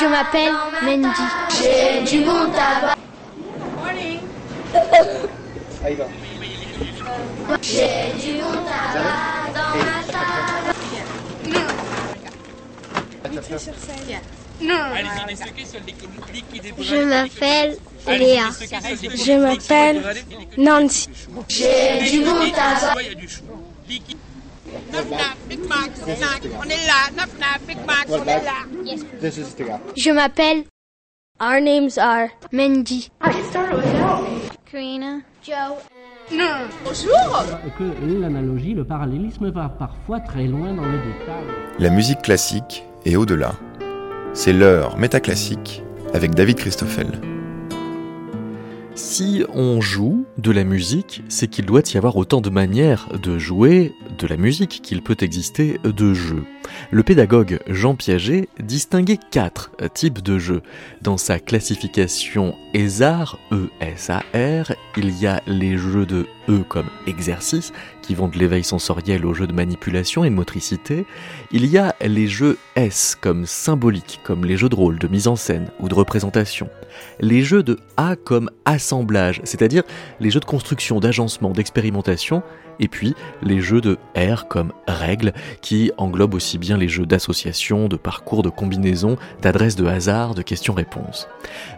Je m'appelle Mendy. J'ai du bon tabac. J'ai du bon tabac dans ma table. Je m'appelle Léa. Je m'appelle Nancy. J'ai du bon tabac. On est là, Naf Naf, Big Mac, on est là. This is the guy. Je m'appelle. Our names are Mendy. Karina, Joe. que l'analogie, le parallélisme va parfois très loin dans le détail? La musique classique et au-delà. C'est l'heure métaclassique avec David Christoffel. Si on joue de la musique, c'est qu'il doit y avoir autant de manières de jouer de la musique qu'il peut exister de jeux. Le pédagogue Jean Piaget distinguait quatre types de jeux. Dans sa classification ESAR, E-S-A-R, il y a les jeux de E comme exercice, qui vont de l'éveil sensoriel aux jeux de manipulation et de motricité. Il y a les jeux S comme symbolique, comme les jeux de rôle, de mise en scène ou de représentation. Les jeux de A comme assemblage, c'est-à-dire les jeux de construction, d'agencement, d'expérimentation, et puis les jeux de R comme règles, qui englobent aussi bien les jeux d'association, de parcours, de combinaison, d'adresses de hasard, de questions-réponses.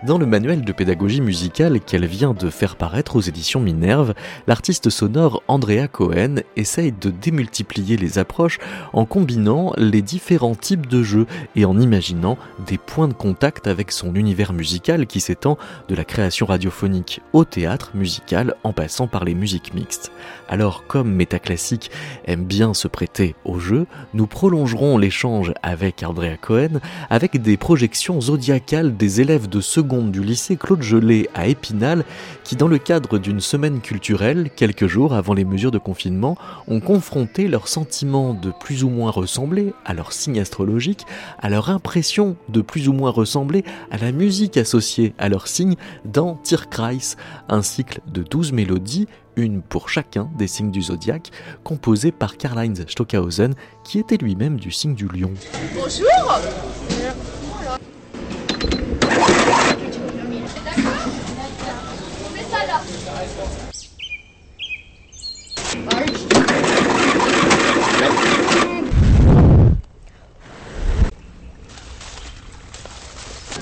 Dans le manuel de pédagogie musicale qu'elle vient de faire paraître aux éditions Minerve, l'artiste sonore Andrea Cohen essaye de démultiplier les approches en combinant les différents types de jeux et en imaginant des points de contact avec son univers musical qui s'étend de la création radiophonique au théâtre musical en passant par les musiques mixtes. Alors, comme Métaclassique aime bien se prêter au jeu, nous prolongerons l'échange avec Andrea Cohen avec des projections zodiacales des élèves de seconde du lycée Claude Gelé à Épinal qui, dans le cadre d'une semaine culturelle, quelques jours avant les mesures de confinement, ont confronté leurs sentiments de plus ou moins ressembler à leur signe astrologique, à leur impression de plus ou moins ressembler à la musique associée à leur signe dans Tierkreis, un cycle de 12 mélodies une pour chacun des signes du zodiaque, composé par Karl-Heinz Stockhausen, qui était lui-même du signe du lion. Bonjour.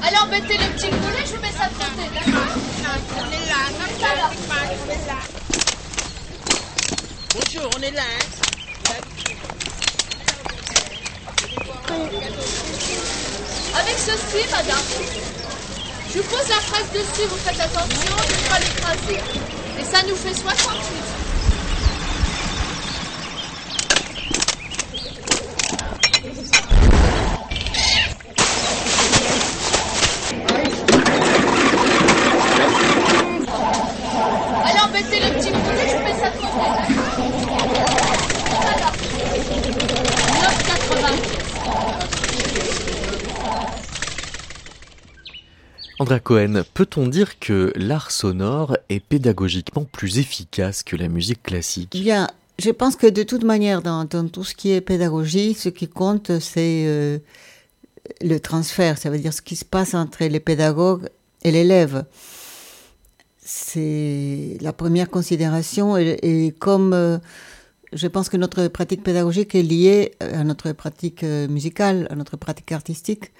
Alors mettez le petit collet, je mets ça de côté, d'accord On est là, Naf Naf, Big Mac, on est là. Bonjour, on est là, hein. Avec ceci, madame. Je vous pose la fraise dessus, vous faites attention de ne pas l'écraser. Et ça nous fait 68. Alors mettez le petit collet, je mets ça de côté, d'accord Voilà. 9,80. Andrea Cohen, peut-on dire que l'art sonore est pédagogiquement plus efficace que la musique classique? Bien, je pense que de toute manière, dans, tout ce qui est pédagogie, ce qui compte, c'est euh, le transfert, ça veut dire ce qui se passe entre les pédagogues et l'élève. C'est la première considération et, et comme euh, je pense que notre pratique pédagogique est liée à notre pratique euh, musicale, à notre pratique artistique,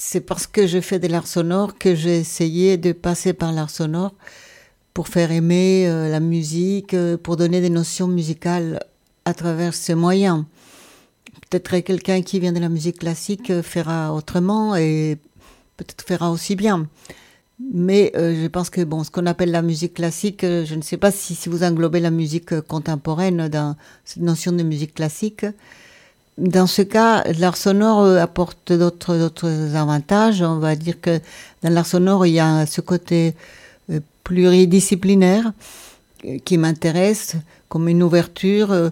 c'est parce que je fais de l'art sonore que j'ai essayé de passer par l'art sonore pour faire aimer euh, la musique, euh, pour donner des notions musicales à travers ces moyens. Peut-être que quelqu'un qui vient de la musique classique euh, fera autrement et peut-être fera aussi bien. Mais euh, je pense que bon, ce qu'on appelle la musique classique, euh, je ne sais pas si, vous englobez la musique euh, contemporaine dans cette notion de musique classique. Dans ce cas, l'art sonore apporte d'autres avantages. On va dire que dans l'art sonore, il y a ce côté pluridisciplinaire qui m'intéresse comme une ouverture,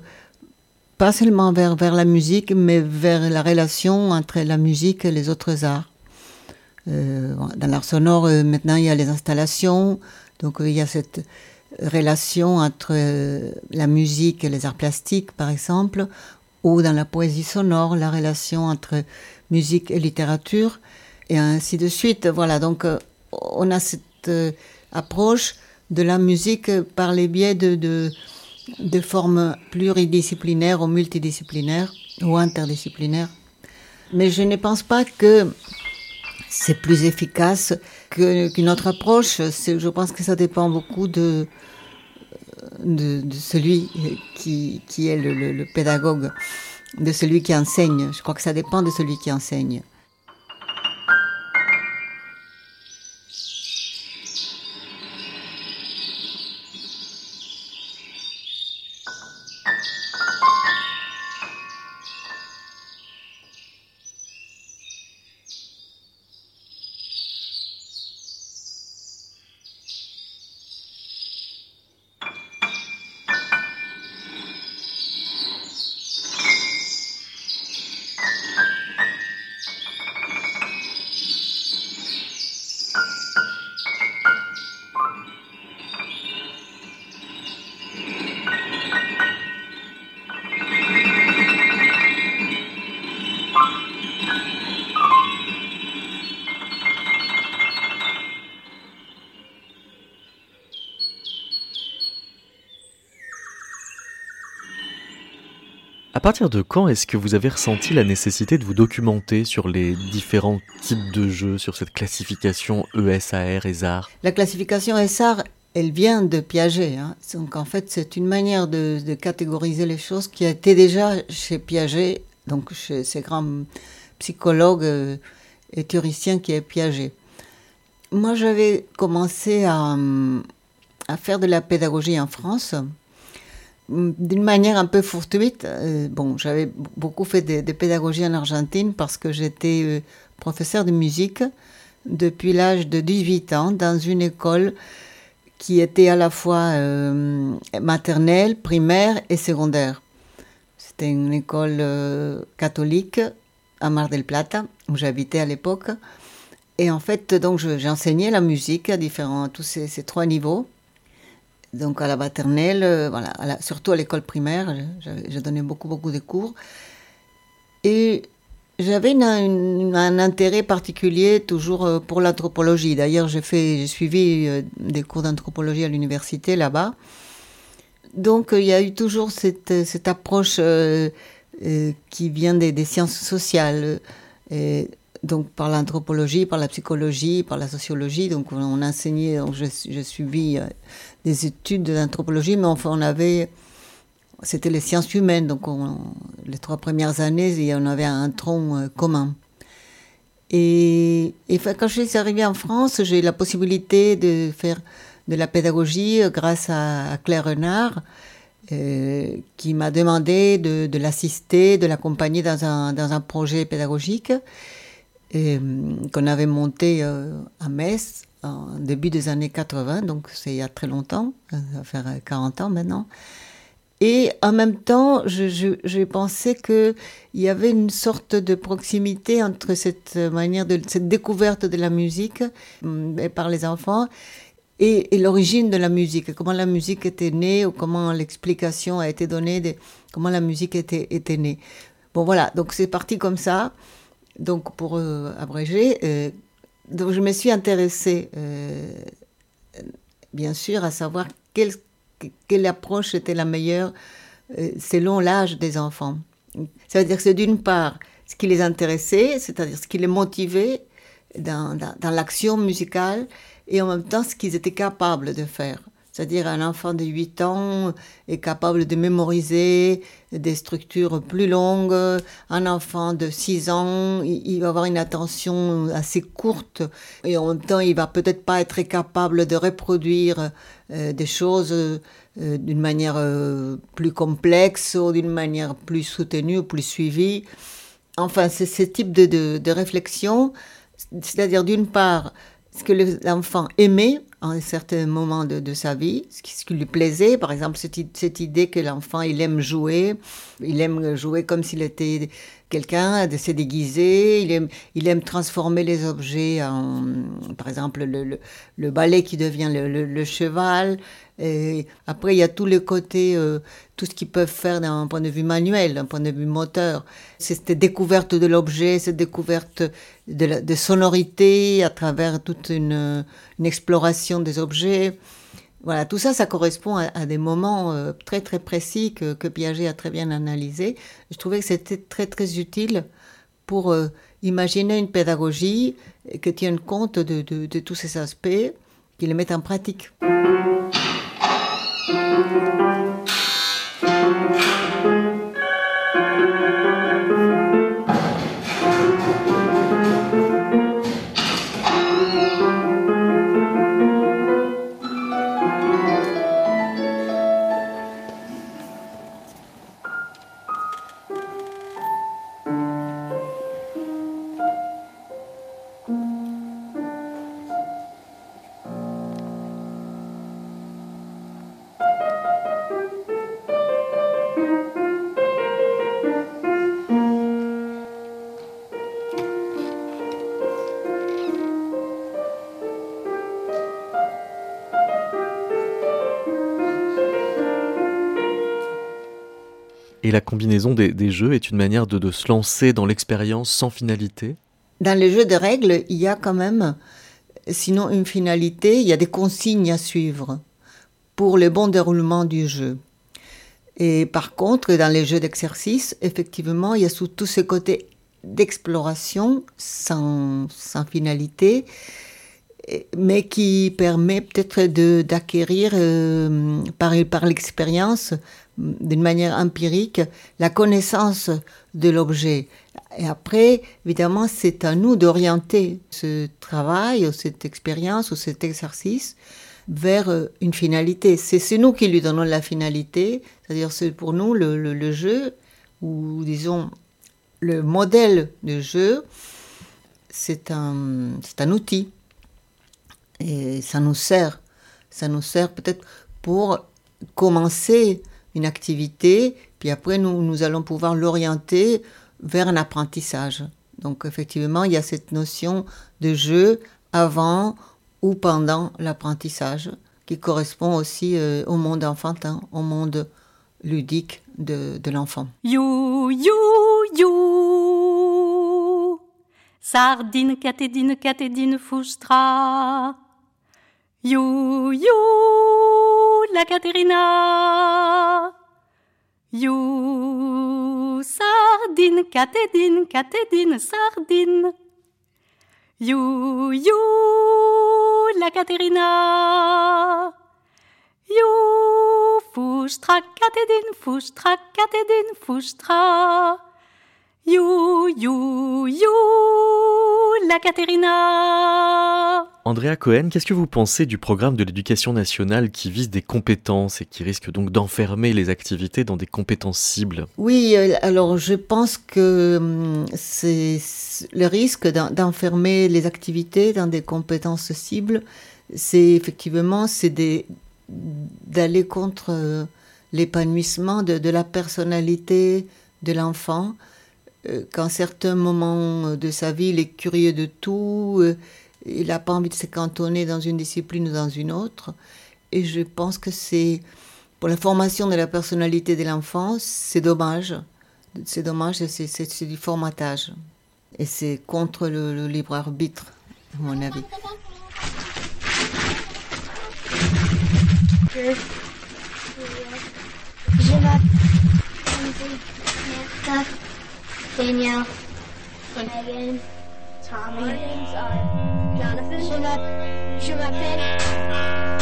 pas seulement vers la musique, mais vers la relation entre la musique et les autres arts. Euh, dans l'art sonore, euh, maintenant, il y a les installations, donc euh, il y a cette relation entre la musique et les arts plastiques, par exemple, ou dans la poésie sonore, la relation entre musique et littérature. et ainsi de suite. Voilà, donc on a cette approche de la musique par les biais de, de formes pluridisciplinaires ou multidisciplinaires ou interdisciplinaires. Mais je ne pense pas que c'est plus efficace qu'une autre approche. Je pense que ça dépend beaucoup de, celui qui, est le, le pédagogue, de celui qui enseigne. Je crois que ça dépend de celui qui enseigne. Partir de quand est-ce que vous avez ressenti la nécessité de vous documenter sur les différents types de jeux, sur cette classification ESAR, ESAR La classification ESAR, elle vient de Piaget. Hein. Donc en fait, c'est une manière de, catégoriser les choses qui a déjà chez Piaget, donc chez ces grands psychologues euh, et théoriciens qui est Piaget. Moi, j'avais commencé à, à faire de la pédagogie en France d'une manière un peu fortuite. Euh, bon, j'avais beaucoup fait de, pédagogie en Argentine parce que j'étais euh, professeur de musique depuis l'âge de 18 ans dans une école qui était à la fois euh, maternelle, primaire et secondaire. C'était une école catholique à Mar del Plata, où j'habitais à l'époque. Et en fait, donc, j'enseignais la musique à différents, tous ces trois niveaux donc à la maternelle, euh, voilà, surtout à l'école primaire, j'ai donné beaucoup, beaucoup de cours. Et j'avais un intérêt particulier toujours euh, pour l'anthropologie. D'ailleurs, j'ai suivi euh, des cours d'anthropologie à l'université là-bas. Donc, il y a eu toujours cette, cette approche qui vient des, sciences sociales. Donc par l'anthropologie, par la psychologie, par la sociologie. Donc on enseignait, j'ai suivi des études d'anthropologie, mais enfin on avait, c'était les sciences humaines, donc les trois premières années, on avait un tronc euh, commun. Et, quand je suis arrivée en France, j'ai eu la possibilité de faire de la pédagogie euh, grâce à, Claire Renard, euh, qui m'a demandé de, l'assister, de l'accompagner dans un, dans un projet pédagogique qu'on avait monté à Metz en début des années 80, donc c'est il y a très longtemps, ça va faire 40 ans maintenant. Et en même temps, j'ai pensé qu'il y avait une sorte de proximité entre cette manière de cette découverte de la musique mm, par les enfants et, l'origine de la musique, comment la musique était née ou comment l'explication a été donnée de comment la musique était née. Bon voilà, donc c'est parti comme ça. Donc pour euh, abréger, euh, je me suis intéressée, euh, bien sûr, à savoir quelle, approche était la meilleure selon l'âge des enfants. Ça veut dire que c'est d'une part ce qui les intéressait, c'est-à-dire ce qui les motivait dans l'action musicale, et en même temps ce qu'ils étaient capables de faire. C'est-à-dire un enfant de 8 ans est capable de mémoriser des structures plus longues. Un enfant de 6 ans, il va avoir une attention assez courte et en même temps, il va peut-être pas être capable de reproduire euh, des choses euh, d'une manière euh, plus complexe ou d'une manière plus soutenue ou plus suivie. Enfin, c'est ce type de, de, de réflexion, c'est-à-dire d'une part, ce que l'enfant aimait à un certain moment de, sa vie, ce qui, lui plaisait. Par exemple, cette, cette idée que l'enfant, il aime jouer, il aime jouer comme s'il était quelqu'un, de se déguiser, il aime, il aime transformer les objets en, par exemple, le, le, balai qui devient le, le cheval. Et après, il y a tous les côtés, euh, tout ce qu'ils peuvent faire d'un point de vue manuel, d'un point de vue moteur. C'est cette découverte de l'objet, cette découverte de, de sonorité à travers toute une, une exploration des objets. Voilà, tout ça, ça correspond à, des moments euh, très très précis que, Piaget a très bien analysé. Je trouvais que c'était très très utile pour euh, imaginer une pédagogie qui tienne compte de, de tous ces aspects, qui les mette en pratique. Et la combinaison des, jeux est une manière de, se lancer dans l'expérience sans finalité Dans les jeux de règles, il y a quand même, sinon une finalité, il y a des consignes à suivre pour le bon déroulement du jeu. Et par contre, dans les jeux d'exercice, effectivement, il y a sous tous ce côté d'exploration sans, sans finalité, mais qui permet peut-être d'acquérir euh, par, par l'expérience d'une manière empirique la connaissance de l'objet. Et après, évidemment, c'est à nous d'orienter ce travail, ou cette expérience, ou cet exercice vers euh, une finalité. C'est nous qui lui donnons la finalité, c'est-à-dire c'est pour nous le, le, jeu, ou disons le modèle de jeu, c'est un, un outil. Et ça nous sert. Ça nous sert peut-être pour commencer une activité, puis après nous, nous allons pouvoir l'orienter vers un apprentissage. Donc effectivement, il y a cette notion de jeu avant ou pendant l'apprentissage qui correspond aussi euh, au monde enfantin, au monde ludique de, de l'enfant. You, you, you. Sardine, catédine, catédine, foustra. You, you, la Caterina. You, sardine, catédine, catédine, sardine. You, you, la Caterina. You, foustra, catédine, foustra, catédine, foustra. You, you, you, la Caterina. Andrea Cohen, qu'est-ce que vous pensez du programme de l'éducation nationale qui vise des compétences et qui risque donc d'enfermer les activités dans des compétences cibles? Oui, euh, alors je pense que hum, c'est le risque d'enfermer les activités dans des compétences cibles, c'est effectivement c'est d'aller contre euh, l'épanouissement de, de la personnalité de l'enfant euh, qu'en certains moments de sa vie, il est curieux de tout, euh, il n'a pas envie de se cantonner dans une discipline ou dans une autre. Et je pense que c'est, pour la formation de la personnalité de l'enfant, c'est dommage. C'est dommage, c'est du formatage. Et c'est contre le, libre arbitre, à mon avis. Daniel, and Megan, Tommy, Tommy. Jonathan, Shema, Shema, Shema. Shema.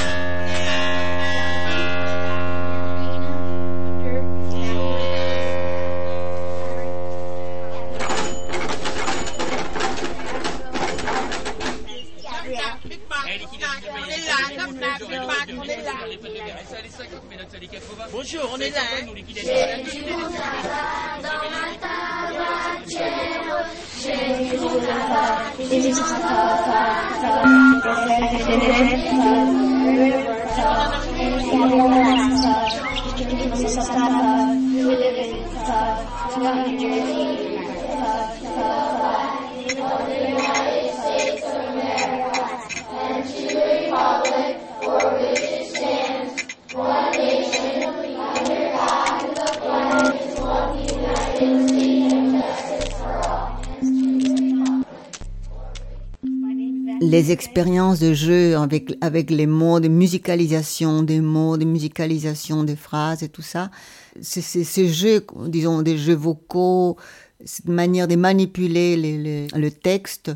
Bonjour, on est là. Hein. Les expériences de jeu avec, avec les mots, de musicalisation des mots, de musicalisation des phrases et tout ça, c'est ces jeux, disons, des jeux vocaux, cette manière de manipuler le texte.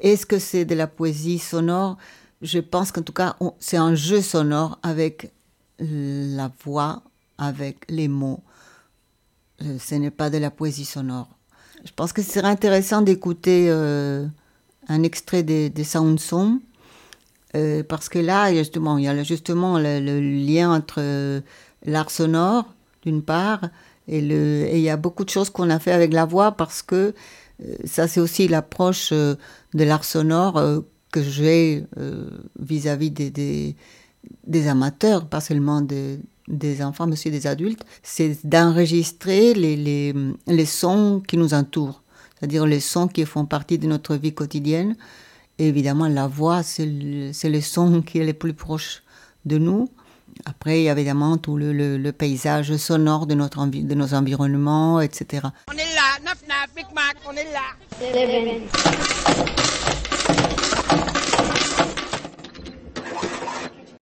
Est-ce que c'est de la poésie sonore? Je pense qu'en tout cas, c'est un jeu sonore avec la voix, avec les mots. Euh, ce n'est pas de la poésie sonore. Je pense que ce serait intéressant d'écouter... Euh, un extrait des, des Sound Songs, euh, parce que là, justement, il y a justement le, lien entre l'art sonore, d'une part, et, il y a beaucoup de choses qu'on a fait avec la voix, parce que ça, c'est aussi l'approche de l'art sonore que j'ai vis-à-vis des, des, des, amateurs, pas seulement des, des enfants, mais aussi des adultes, c'est d'enregistrer les, les, les sons qui nous entourent c'est-à-dire les sons qui font partie de notre vie quotidienne. Et évidemment, la voix, c'est le, le, son qui est le plus proche de nous. Après, il y a évidemment tout le, le, le paysage sonore de, notre de nos environnements, etc. On est là, Naf Naf, Big Mac, on est là.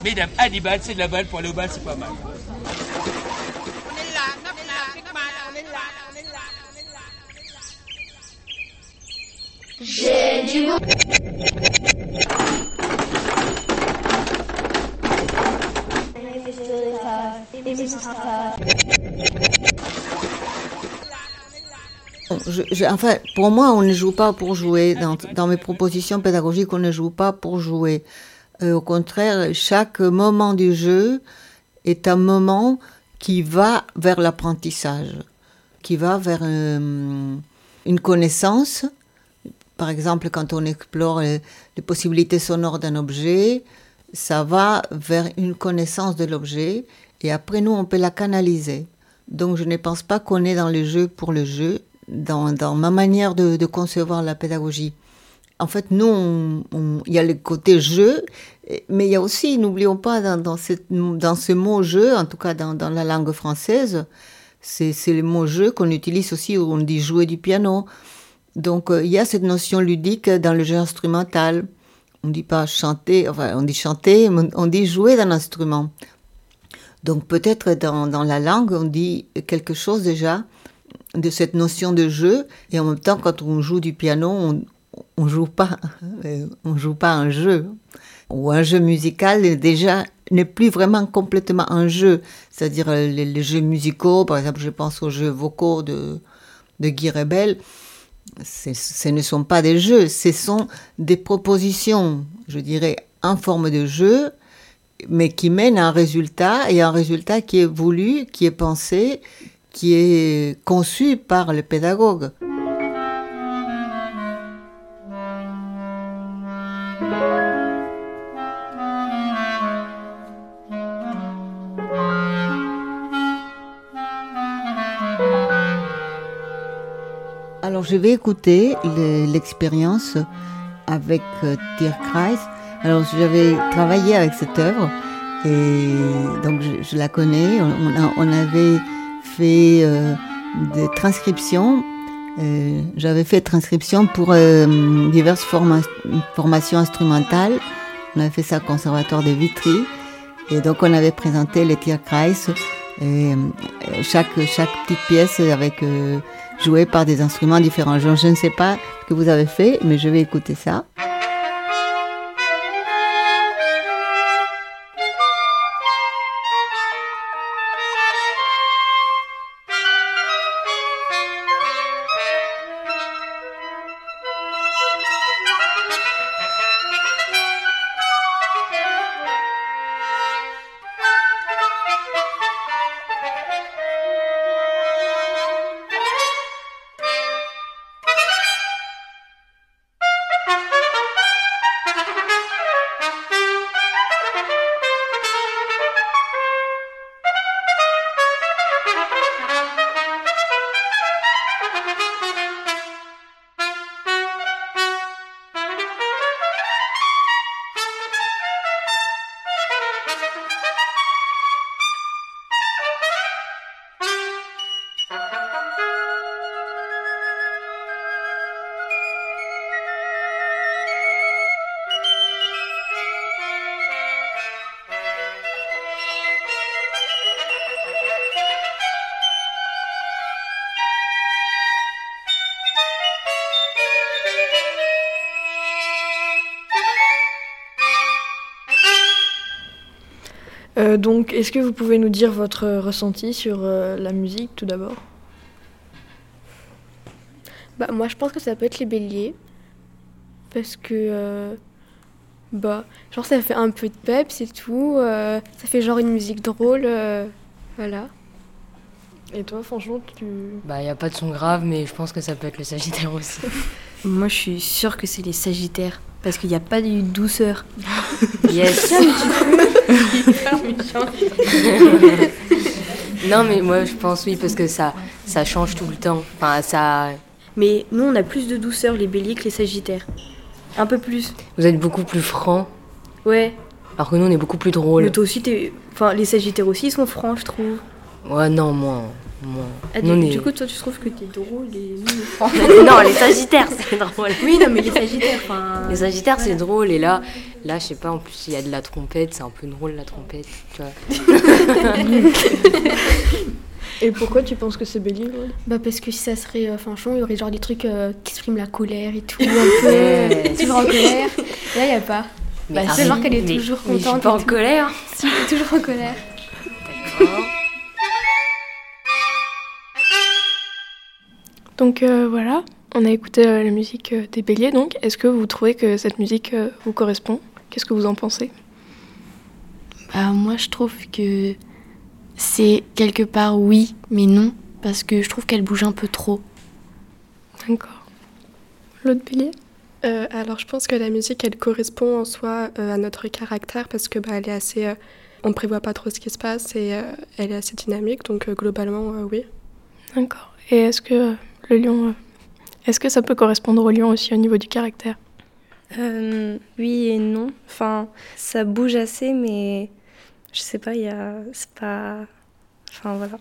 Mesdames, Hannibal, c'est de la balle pour aller au bal, c'est pas mal. J'ai du Je, enfin, pour moi, on ne joue pas pour jouer. Dans mes propositions pédagogiques, on ne joue pas pour jouer. Euh, au contraire, chaque moment du jeu est un moment qui va vers l'apprentissage, qui va vers euh, une connaissance par exemple, quand on explore les, possibilités sonores d'un objet, ça va vers une connaissance de l'objet et après nous, on peut la canaliser. Donc je ne pense pas qu'on est dans le jeu pour le jeu, dans, ma manière de, concevoir la pédagogie. En fait, nous, il y a le côté jeu, mais il y a aussi, n'oublions pas, dans, ce mot jeu, en tout cas dans, dans la langue française, c'est le mot jeu qu'on utilise aussi, où on dit jouer du piano. Donc euh, il y a cette notion ludique dans le jeu instrumental. On ne dit pas chanter, enfin on dit chanter, on dit jouer d'un instrument. Donc peut-être dans, dans, la langue, on dit quelque chose déjà de cette notion de jeu, et en même temps, quand on joue du piano, on, on joue pas, on joue pas un jeu. Ou un jeu musical déjà n'est plus vraiment complètement un jeu. C'est-à-dire les, les, jeux musicaux, par exemple, je pense aux jeux vocaux de, de Guy Rebel ce ne sont pas des jeux, ce sont des propositions, je dirais, en forme de jeu, mais qui mènent à un résultat, et un résultat qui est voulu, qui est pensé, qui est conçu par le pédagogue. Alors je vais écouter l'expérience avec euh, Tierkreis. Alors j'avais travaillé avec cette œuvre et donc je, la connais. On, avait fait euh, des transcriptions. Euh, J'avais fait transcription pour euh, diverses formations instrumentales. On avait fait ça au Conservatoire de Vitry. Et donc on avait présenté les Tierkreis. Et chaque, chaque petite pièce avec joué par des instruments différents. je ne sais pas ce que vous avez fait, mais je vais écouter ça. Donc, est-ce que vous pouvez nous dire votre ressenti sur euh, la musique tout d'abord? Bah, moi, je pense que ça peut être les béliers. Parce que. euh, bah, genre, ça fait un peu de pep, c'est tout. euh, ça fait genre une musique drôle. euh, voilà. Et toi, franchement, tu. Bah, il n'y a pas de son grave, mais je pense que ça peut être le Sagittaire aussi. Moi, je suis sûre que c'est les Sagittaires. Parce qu'il n'y a pas de douceur. Yes. non, mais moi, je pense oui, parce que ça, ça change tout le temps. Enfin, ça. Mais nous, on a plus de douceur, les béliers, que les Sagittaires. Un peu plus. Vous êtes beaucoup plus franc, Ouais. alors que nous, on est beaucoup plus drôle. Mais toi aussi, t'es. Enfin, les Sagittaires aussi, ils sont francs, je trouve. Ouais, non, moins. Ah, du, est- du coup, toi, tu trouves que t'es drôle et nous, non, les Sagittaires, c'est drôle. Oui, non, mais les Sagittaires, enfin. Les Sagittaires, c'est drôle. Et là, là, je sais pas, en plus, il y a de la trompette. C'est un peu drôle, la trompette. Tu vois. Et pourquoi tu penses que c'est bélier drôle Bah, parce que si ça serait euh, franchement, il y aurait genre des trucs euh, qui expriment la colère et tout. Un peu. euh, Ouais. toujours en colère. Là, il n'y a pas. Bah, c'est genre qu'elle est mais- toujours mais je suis contente. pas en tout. colère. Si, toujours en colère. Donc euh, voilà, on a écouté euh, la musique euh, des béliers. Donc, est-ce que vous trouvez que cette musique euh, vous correspond? Qu'est-ce que vous en pensez? Bah, moi, je trouve que c'est quelque part oui, mais non, parce que je trouve qu'elle bouge un peu trop. D'accord. L'autre bélier? Euh, Alors, je pense que la musique, elle correspond en soi euh, à notre caractère parce que bah, elle est assez. euh, on prévoit pas trop ce qui se passe et euh, elle est assez dynamique. Donc, euh, globalement, euh, oui. D'accord. Et est-ce que euh, le lion. euh, est-ce que ça peut correspondre au lion aussi au niveau du caractère? Euh, oui et non. Enfin, ça bouge assez, mais je sais pas, il y a. C'est pas. Enfin, voilà.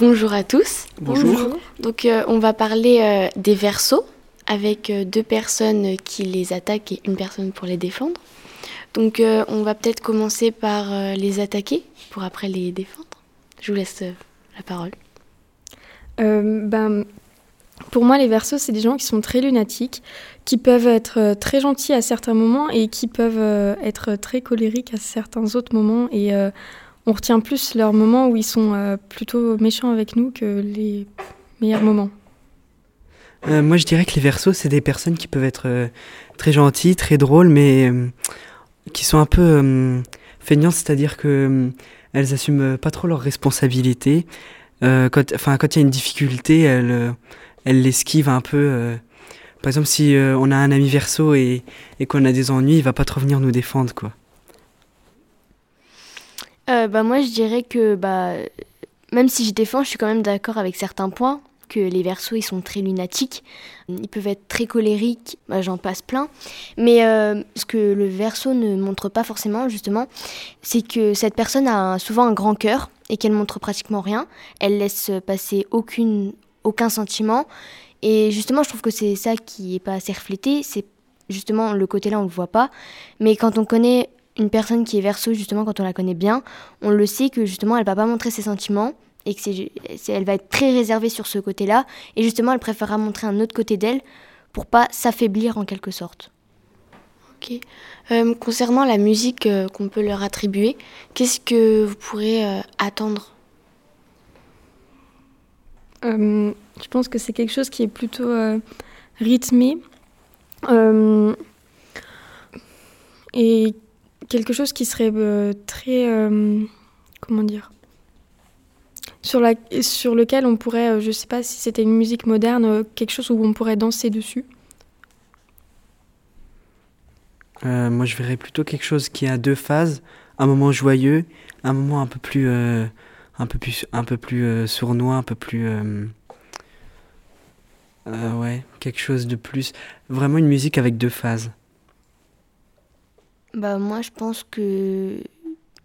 Bonjour à tous. Bonjour. Bonjour. Donc euh, on va parler euh, des versos avec euh, deux personnes qui les attaquent et une personne pour les défendre. Donc euh, on va peut-être commencer par euh, les attaquer pour après les défendre. Je vous laisse euh, la parole. Euh, ben, pour moi, les versos, c'est des gens qui sont très lunatiques, qui peuvent être très gentils à certains moments et qui peuvent euh, être très colériques à certains autres moments. Et euh, on retient plus leurs moments où ils sont euh, plutôt méchants avec nous que les meilleurs moments. Euh, moi, je dirais que les versos, c'est des personnes qui peuvent être euh, très gentilles, très drôles, mais qui sont un peu feignantes, c'est-à-dire que elles assument pas trop leurs responsabilités. Quand, enfin, quand il y a une difficulté, elles, elles l'esquivent un peu. par exemple, si on a un ami verso et, et qu'on a des ennuis, il va pas trop venir nous défendre, quoi. Euh, bah, moi, je dirais que bah, même si je défends, je suis quand même d'accord avec certains points, que les versos, ils sont très lunatiques, ils peuvent être très colériques, bah, j'en passe plein. Mais euh, ce que le verso ne montre pas forcément, justement, c'est que cette personne a souvent un grand cœur et qu'elle montre pratiquement rien. Elle laisse passer aucune, aucun sentiment. Et justement, je trouve que c'est ça qui est pas assez reflété. C'est justement le côté-là, on le voit pas. Mais quand on connaît une personne qui est verso, justement, quand on la connaît bien, on le sait que justement, elle va pas montrer ses sentiments et que elle va être très réservée sur ce côté-là. Et justement, elle préférera montrer un autre côté d'elle pour pas s'affaiblir en quelque sorte. Ok. Euh, concernant la musique euh, qu'on peut leur attribuer, qu'est-ce que vous pourrez euh, attendre? Euh, je pense que c'est quelque chose qui est plutôt euh, rythmé euh, et quelque chose qui serait euh, très euh, comment dire sur la sur lequel on pourrait euh, je sais pas si c'était une musique moderne quelque chose où on pourrait danser dessus. Moi, je verrais plutôt quelque chose qui a deux phases, un moment joyeux, un moment un peu plus, un peu plus, un peu plus sournois, un peu plus, ouais, quelque chose de plus, vraiment une musique avec deux phases. Bah moi je pense que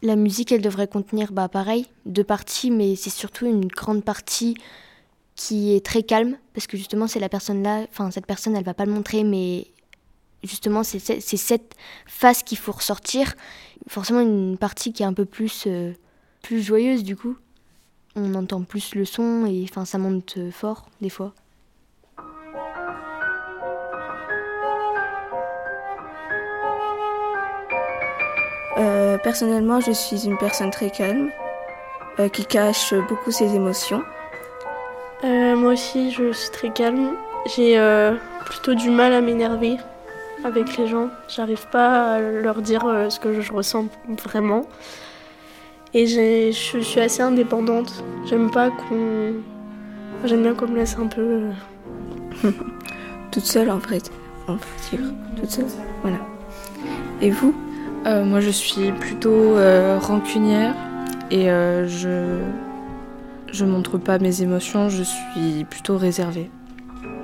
la musique elle devrait contenir bah pareil deux parties mais c'est surtout une grande partie qui est très calme, parce que justement, c'est la personne là, enfin, cette personne, elle va pas le montrer, mais justement, c'est cette face qu'il faut ressortir. Forcément, une partie qui est un peu plus, euh, plus joyeuse, du coup. On entend plus le son et enfin, ça monte fort, des fois. Euh, personnellement, je suis une personne très calme, euh, qui cache beaucoup ses émotions. Euh, moi aussi, je suis très calme. J'ai plutôt du mal à m'énerver avec les gens. J'arrive pas à leur dire ce que je ressens vraiment. Et je suis assez indépendante. J'aime pas qu'on. J'aime bien qu'on me laisse un peu. Toute seule en fait. On va dire. Toute seule. Voilà. Et vous? Euh, moi, je suis plutôt euh, rancunière et euh, je je montre pas mes émotions. Je suis plutôt réservée.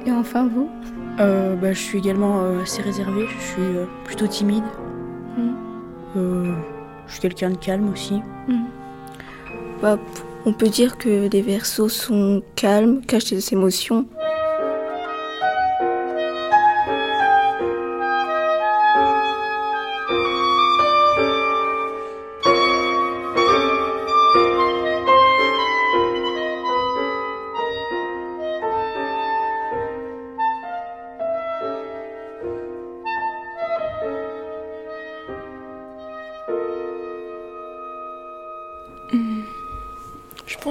Et enfin, vous? Bah, Je suis également assez réservée. Je suis plutôt timide. Hmm. je suis quelqu'un de calme aussi. Hmm. Bah, on peut dire que les versos sont calmes, cachent ses émotions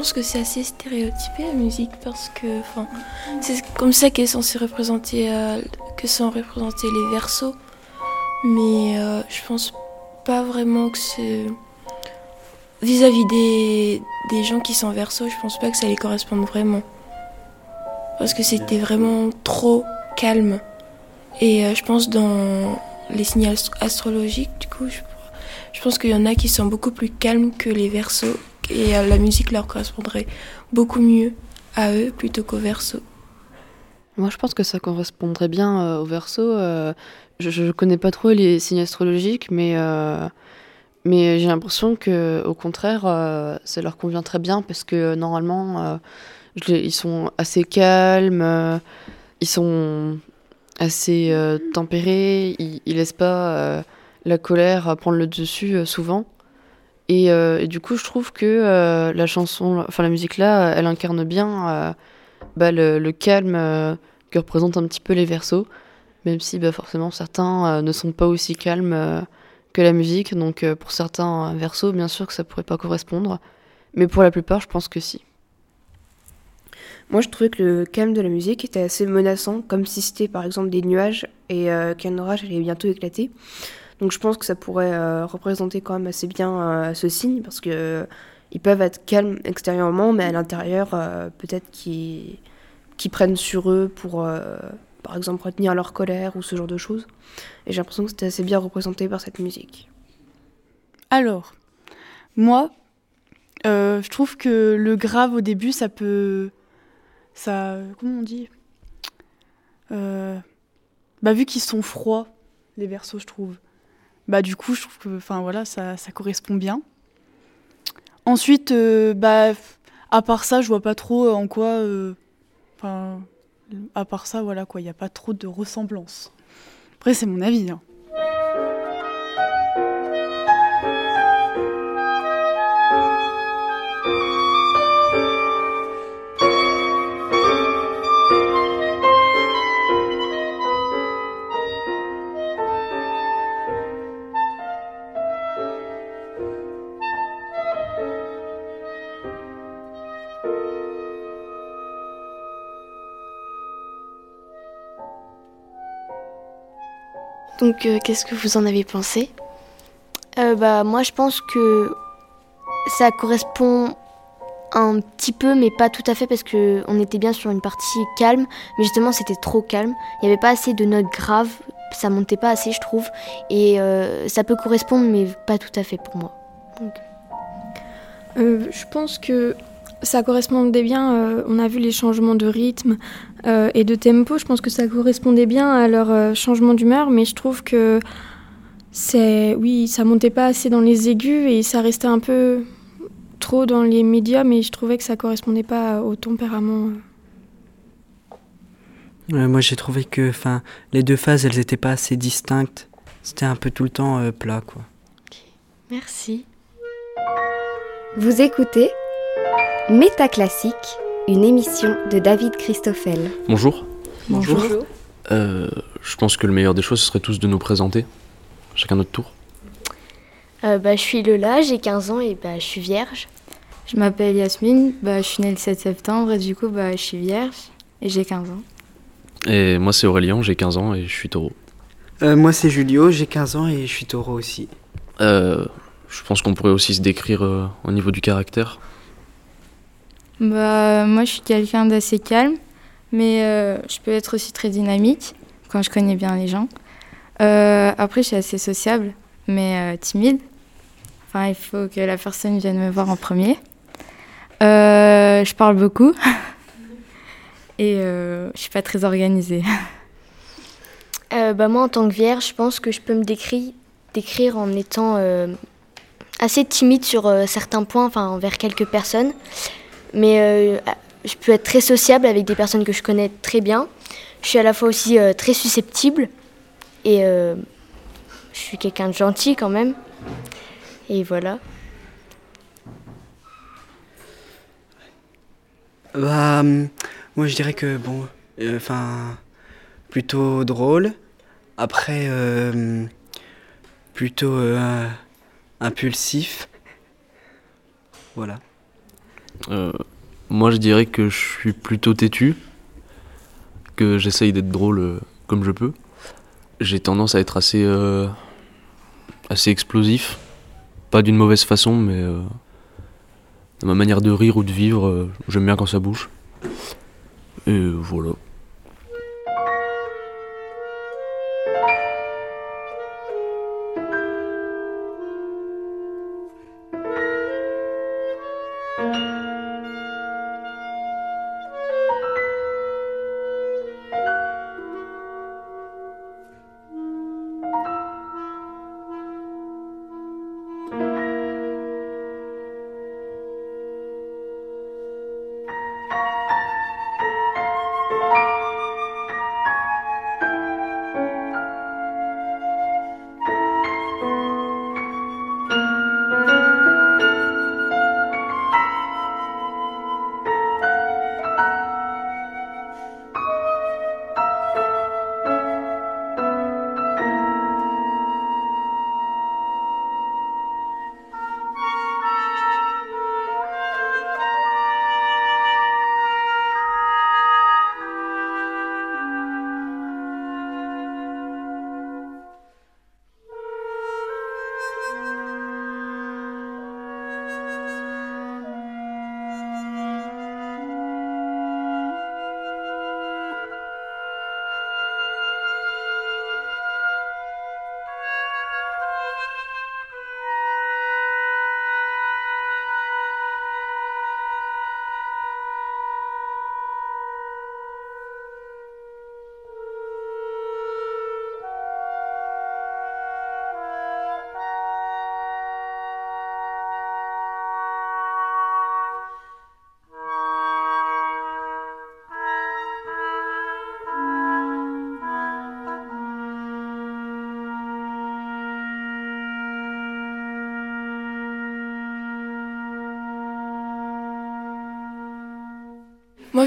pense que c'est assez stéréotypé la musique parce que c'est comme ça qu'est censé représenter euh, que sont représentés les versos. Mais euh, je pense pas vraiment que c'est vis-à-vis des, des gens qui sont versos je pense pas que ça les corresponde vraiment. Parce que c'était vraiment trop calme. Et euh, je pense dans les signes astrologiques du coup je, je pense qu'il y en a qui sont beaucoup plus calmes que les versos et la musique leur correspondrait beaucoup mieux à eux plutôt qu'au verso. Moi, je pense que ça correspondrait bien euh, au verso. Euh, je ne connais pas trop les signes astrologiques, mais, euh, mais j'ai l'impression que, au contraire, ça leur convient très bien parce que normalement, ils sont assez calmes, ils sont assez tempérés, ils, ne laissent pas la colère prendre le dessus souvent. Euh, et, du coup, je trouve que euh, la chanson, enfin la musique là, elle incarne bien euh, bah, le, calme que représentent un petit peu les versos, même si bah, forcément certains ne sont pas aussi calmes que la musique. Donc pour certains versos, bien sûr que ça pourrait pas correspondre, mais pour la plupart, je pense que si. Moi, je trouvais que le calme de la musique était assez menaçant, comme si c'était par exemple des nuages et qu'un orage allait bientôt éclater. Donc je pense que ça pourrait euh, représenter quand même assez bien euh, ce signe parce que euh, ils peuvent être calmes extérieurement, mais à l'intérieur, peut-être qu'ils prennent sur eux pour, par exemple, retenir leur colère ou ce genre de choses. Et j'ai l'impression que c'était assez bien représenté par cette musique. Alors, moi, je trouve que le grave au début, ça peut. Ça. Comment on dit? Bah, vu qu'ils sont froids, les versos, je trouve bah du coup je trouve que enfin voilà ça, ça correspond bien ensuite euh, bah à part ça je vois pas trop en quoi euh, à part ça voilà quoi il n'y a pas trop de ressemblance après c'est mon avis hein. Donc, euh, qu'est-ce que vous en avez pensé? Euh, Bah, moi, je pense que ça correspond un petit peu, mais pas tout à fait, parce que on était bien sur une partie calme, mais justement, c'était trop calme. Il n'y avait pas assez de notes graves, ça montait pas assez, je trouve, et euh, ça peut correspondre, mais pas tout à fait pour moi. je pense que ça correspondait bien. on a vu les changements de rythme, euh, et de tempo. Je pense que ça correspondait bien à leur euh, changement d'humeur, mais je trouve que c'est, oui, ça montait pas assez dans les aigus et ça restait un peu trop dans les médias, mais je trouvais que ça correspondait pas au tempérament moi j'ai trouvé que enfin les deux phases elles étaient pas assez distinctes. C'était un peu tout le temps euh, plat quoi. Merci. Vous écoutez Métaclassique, une émission de David Christoffel. Bonjour. Bonjour. Euh, je pense que le meilleur des choses ce serait tous de nous présenter, chacun notre tour. Euh, bah, je suis Lola, j'ai 15 ans et bah, je suis vierge. Je m'appelle Yasmine, bah, je suis née le 7 septembre et du coup bah, je suis vierge et j'ai 15 ans. Et moi c'est Aurélien, j'ai 15 ans et je suis taureau. Euh, moi c'est Julio, j'ai 15 ans et je suis taureau aussi. Euh, je pense qu'on pourrait aussi se décrire euh, au niveau du caractère. Bah, moi je suis quelqu'un d'assez calme, mais euh, je peux être aussi très dynamique quand je connais bien les gens. Euh, après je suis assez sociable, mais euh, timide. Enfin, il faut que la personne vienne me voir en premier. Je parle beaucoup. Et euh, je suis pas très organisée. Bah, moi, en tant que vierge, je pense que je peux me décrire, décrire en étant assez timide sur certains points, enfin envers quelques personnes. Mais euh, je peux être très sociable avec des personnes que je connais très bien. Je suis à la fois aussi euh, très susceptible et euh, je suis quelqu'un de gentil quand même. Et voilà. Bah, moi je dirais que bon, enfin, plutôt drôle. Après, plutôt impulsif. Voilà. Euh, moi je dirais que je suis plutôt têtu, que j'essaye d'être drôle euh, comme je peux. J'ai tendance à être assez, euh, assez explosif, pas d'une mauvaise façon, mais euh, dans ma manière de rire ou de vivre, j'aime bien quand ça bouge. Et voilà.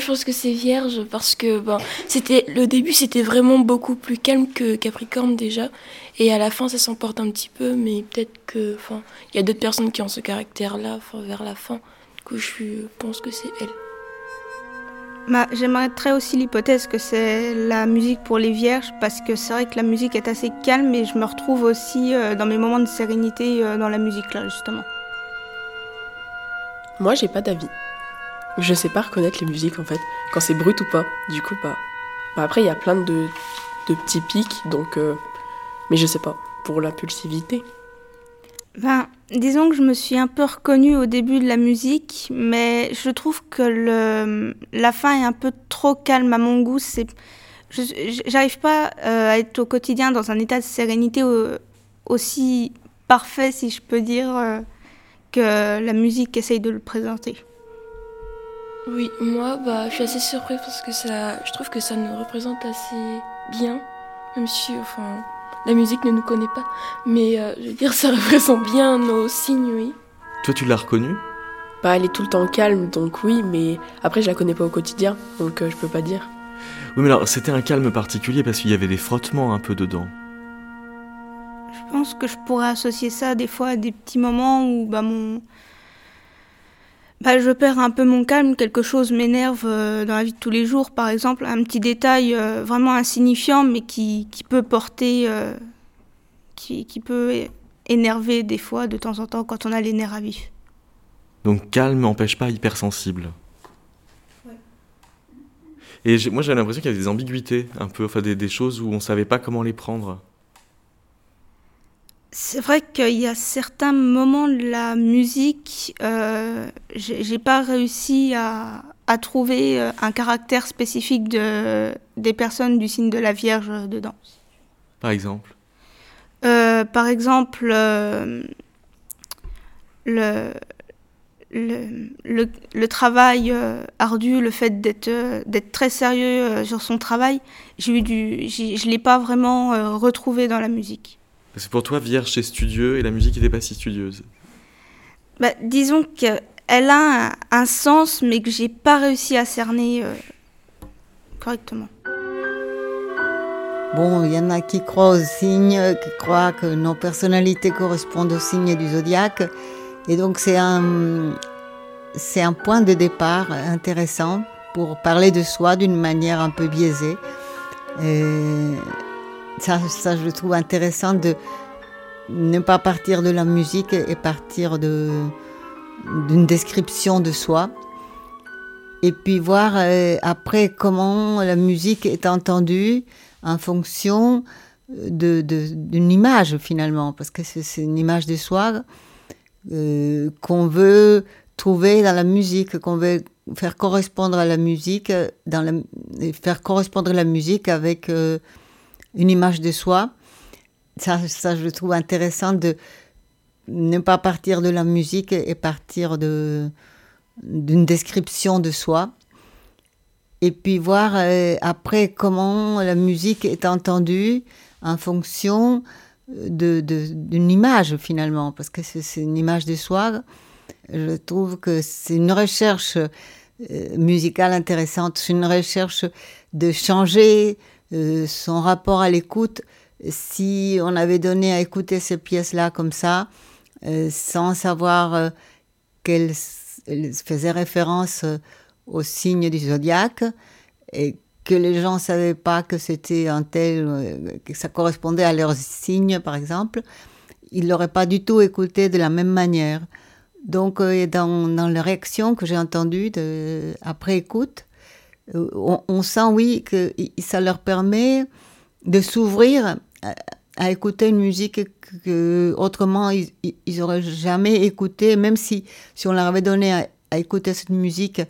Je pense que c'est Vierge parce que ben, c'était le début, c'était vraiment beaucoup plus calme que Capricorne déjà, et à la fin, ça s'emporte un petit peu, mais peut-être que, enfin, il y a d'autres personnes qui ont ce caractère-là, enfin, vers la fin. Du coup, je pense que c'est elle. Bah, J'aimerais aussi l'hypothèse que c'est la musique pour les vierges parce que c'est vrai que la musique est assez calme et je me retrouve aussi euh, dans mes moments de sérénité euh, dans la musique là justement. Moi, j'ai pas d'avis. Je sais pas reconnaître les musiques en fait, quand c'est brut ou pas. Du coup, pas. Bah, après, il y a plein de, de petits pics, donc. euh, Mais je sais pas, pour l'impulsivité. Ben, disons que je me suis un peu reconnue au début de la musique, mais je trouve que la fin est un peu trop calme à mon goût. C'est, j'arrive pas euh, à être au quotidien dans un état de sérénité au- aussi parfait, si je peux dire, euh, que la musique essaye de le présenter. Oui, moi, bah, je suis assez surprise parce que ça, je trouve que ça nous représente assez bien, même si, enfin, la musique ne nous connaît pas, mais euh, je veux dire, ça représente bien nos signes, oui. Toi, tu l'as reconnue? Bah, elle est tout le temps calme, donc oui, mais après, je la connais pas au quotidien, donc euh, je peux pas dire. Oui, mais alors, c'était un calme particulier parce qu'il y avait des frottements un peu dedans. Je pense que je pourrais associer ça des fois à des petits moments où bah, mon... Bah, je perds un peu mon calme, quelque chose m'énerve euh, dans la vie de tous les jours, par exemple, un petit détail euh, vraiment insignifiant, mais qui, qui peut porter, euh, qui, qui peut énerver des fois de temps en temps quand on a les nerfs à vif. Donc calme n'empêche pas hypersensible. Et moi j'ai l'impression qu'il y avait des ambiguïtés, un peu, enfin des, des choses où on savait pas comment les prendre. C'est vrai qu'il y a certains moments de la musique, euh, j'ai pas réussi à, à trouver euh, un caractère spécifique de, des personnes du signe de la Vierge dedans. Par exemple? Euh, par exemple, euh, le, le, le, le travail ardu, le fait d'être très sérieux sur son travail, eu du, je ne l'ai pas vraiment retrouvé dans la musique. Parce que pour toi, Vierge c'est studieux et la musique n'était pas si studieuse. Bah, disons qu'elle a un, un sens, mais que j'ai pas réussi à cerner euh, correctement. Bon, il y en a qui croient aux signes, qui croient que nos personnalités correspondent aux signes du zodiaque. Et donc, c'est un, c'est un point de départ intéressant pour parler de soi d'une manière un peu biaisée. Et ça, ça, je trouve intéressant de ne pas partir de la musique et partir de, d'une description de soi. Et puis voir euh, après comment la musique est entendue en fonction de, d'une image finalement, parce que c'est, une image de soi euh, qu'on veut trouver dans la musique, qu'on veut faire correspondre à la musique, dans faire correspondre la musique avec euh, une image de soi. Ça, ça, je trouve intéressant de ne pas partir de la musique et partir d'une description de soi. Et puis voir euh, après comment la musique est entendue en fonction d'une image finalement, parce que c'est, c'est une image de soi. Je trouve que c'est une recherche euh, musicale intéressante, c'est une recherche de changer euh, son rapport à l'écoute. Si on avait donné à écouter ces pièces-là comme ça, euh, sans savoir euh, qu'elles faisaient référence euh, au signe du zodiaque et que les gens ne savaient pas que c'était un tel, que ça correspondait à leur signe par exemple, ils l'auraient pas du tout écouté de la même manière. Donc dans, dans les réactions que j'ai entendues de- après écoute, on, on sent oui que ça leur permet de s'ouvrir à, à écouter une musique que, autrement ils, ils- ils auraient jamais écouté, même si, si on leur avait donné à, écouter cette musique,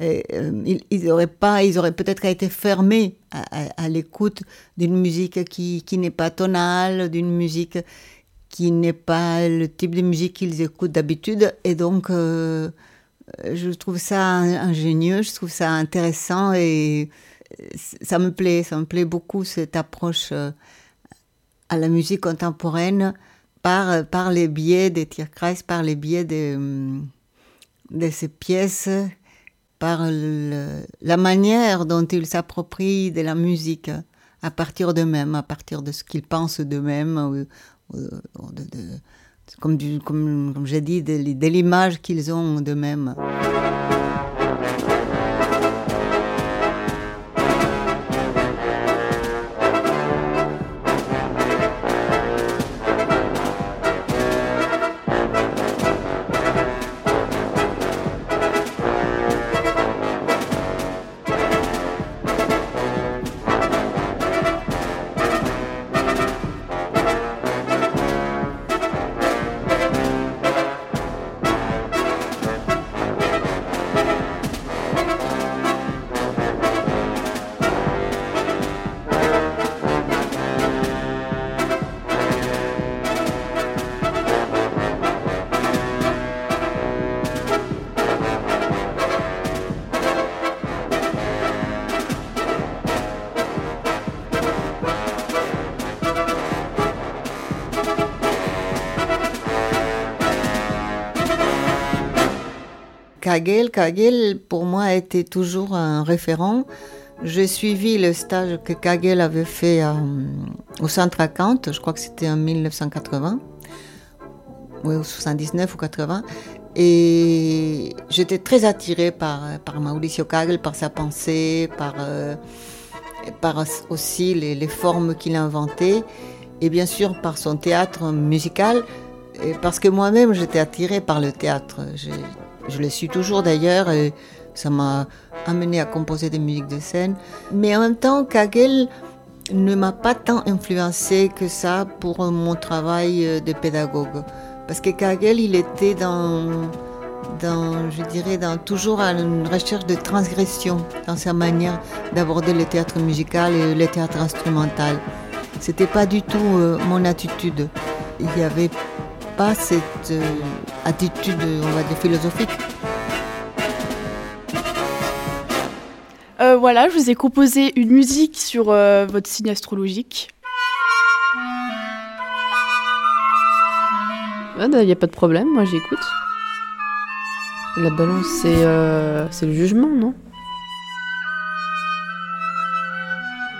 euh, euh, ils, auraient pas, ils auraient peut-être été fermés à, l'écoute d'une musique qui, qui n'est pas tonale, d'une musique qui n'est pas le type de musique qu'ils écoutent d'habitude. Et donc, euh, je trouve ça ingénieux, je trouve ça intéressant et euh, ça me plaît, ça me plaît beaucoup cette approche euh, à la musique contemporaine par, par les biais des Tierkreis, par les biais de, hum, de ces pièces, par la manière dont ils s'approprient de la musique à partir d'eux-mêmes, à partir de ce qu'ils pensent d'eux-mêmes, de- de- comme, comme, j'ai dit, de l'image qu'ils ont d'eux-mêmes. Kagel, pour moi a été toujours un référent. J'ai suivi le stage que Kagel avait fait euh, au centre à je crois que c'était en 1980, oui, ou 79 ou 80. Et j'étais très attirée par, par Mauricio Kagel, par sa pensée, par, euh, aussi les, formes qu'il inventait, et bien sûr par son théâtre musical, parce que moi-même j'étais attirée par le théâtre. Je le suis toujours d'ailleurs, et ça m'a amené à composer des musiques de scène. Mais en même temps, Kagel ne m'a pas tant influencé que ça pour mon travail de pédagogue. Parce que Kagel, il était dans, je dirais, dans, toujours à une recherche de transgression dans sa manière d'aborder le théâtre musical et le théâtre instrumental. C'était pas du tout euh, mon attitude. Il n'y avait pas cette euh, attitude, on va dire, philosophique. Euh, voilà, je vous ai composé une musique sur euh, votre signe astrologique. Il n'y a pas de problème, moi j'écoute. La balance, c'est euh, c'est le jugement, non?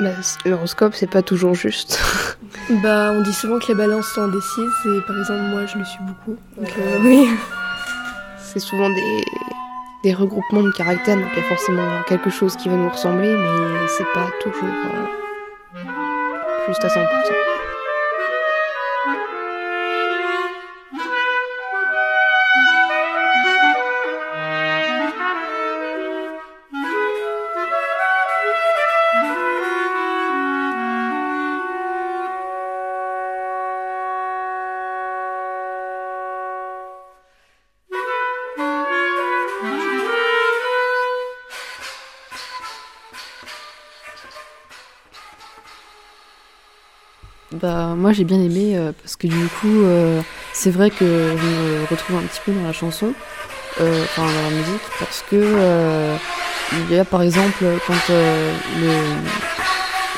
Bah, L'horoscope, c'est pas toujours juste. bah, on dit souvent que les balances sont indécises, et par exemple, moi je le suis beaucoup. Donc, euh, oui. C'est souvent des, des regroupements de caractères, donc il y a forcément quelque chose qui va nous ressembler, mais c'est pas toujours euh, juste à 100%. J'ai bien aimé euh, parce que du coup, euh, c'est vrai que je me retrouve un petit peu dans la chanson, euh, enfin dans la musique, parce que il y a par exemple quand